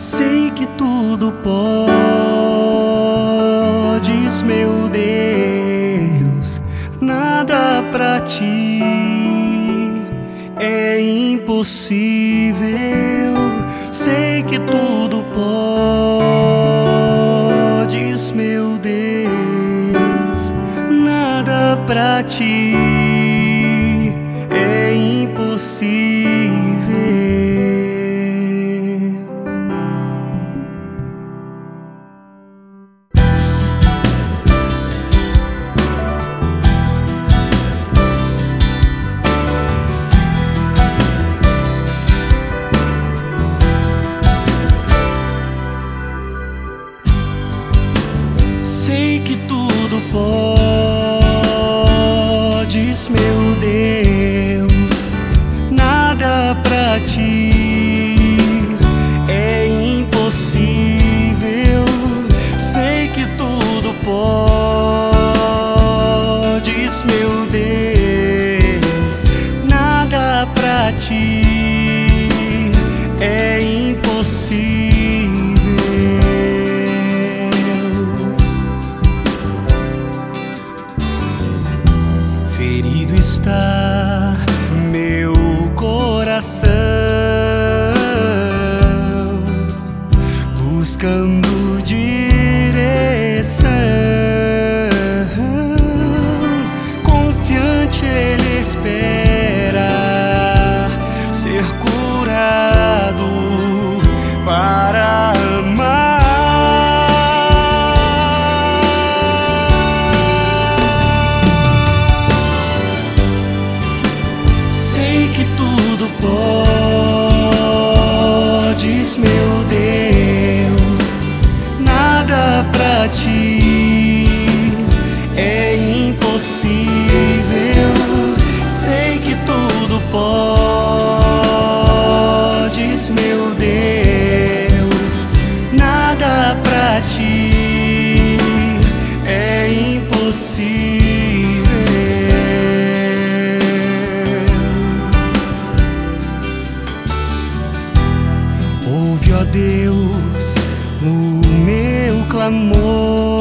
Sei que tudo podes, meu Deus, nada pra ti é impossível. Sei que tudo podes, meu Deus, nada pra ti é impossível. Que tudo podes, meu Deus, nada pra ti é impossível. Sei que tudo podes, meu Deus, nada pra ti é impossível. Está meu coração, buscando direção. Impossível. Sei que tudo podes, meu Deus, nada pra ti é impossível. Ouve, ó Deus, o meu clamor,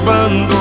se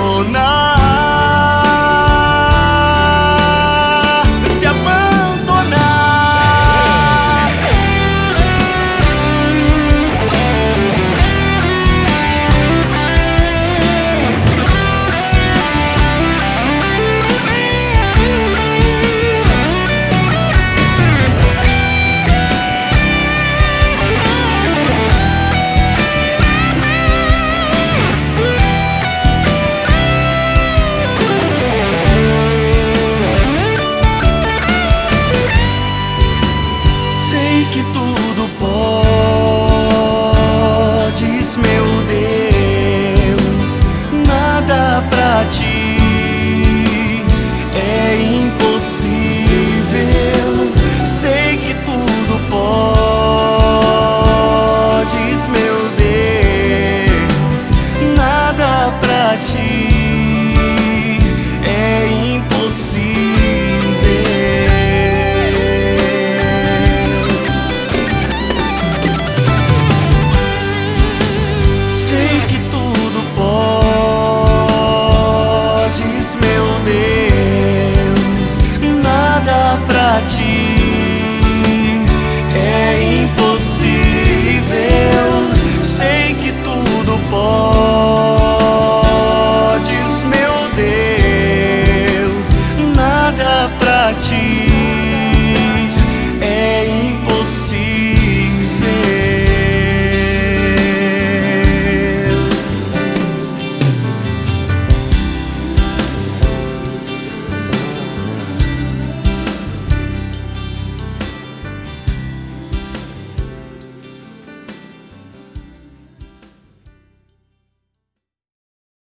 ti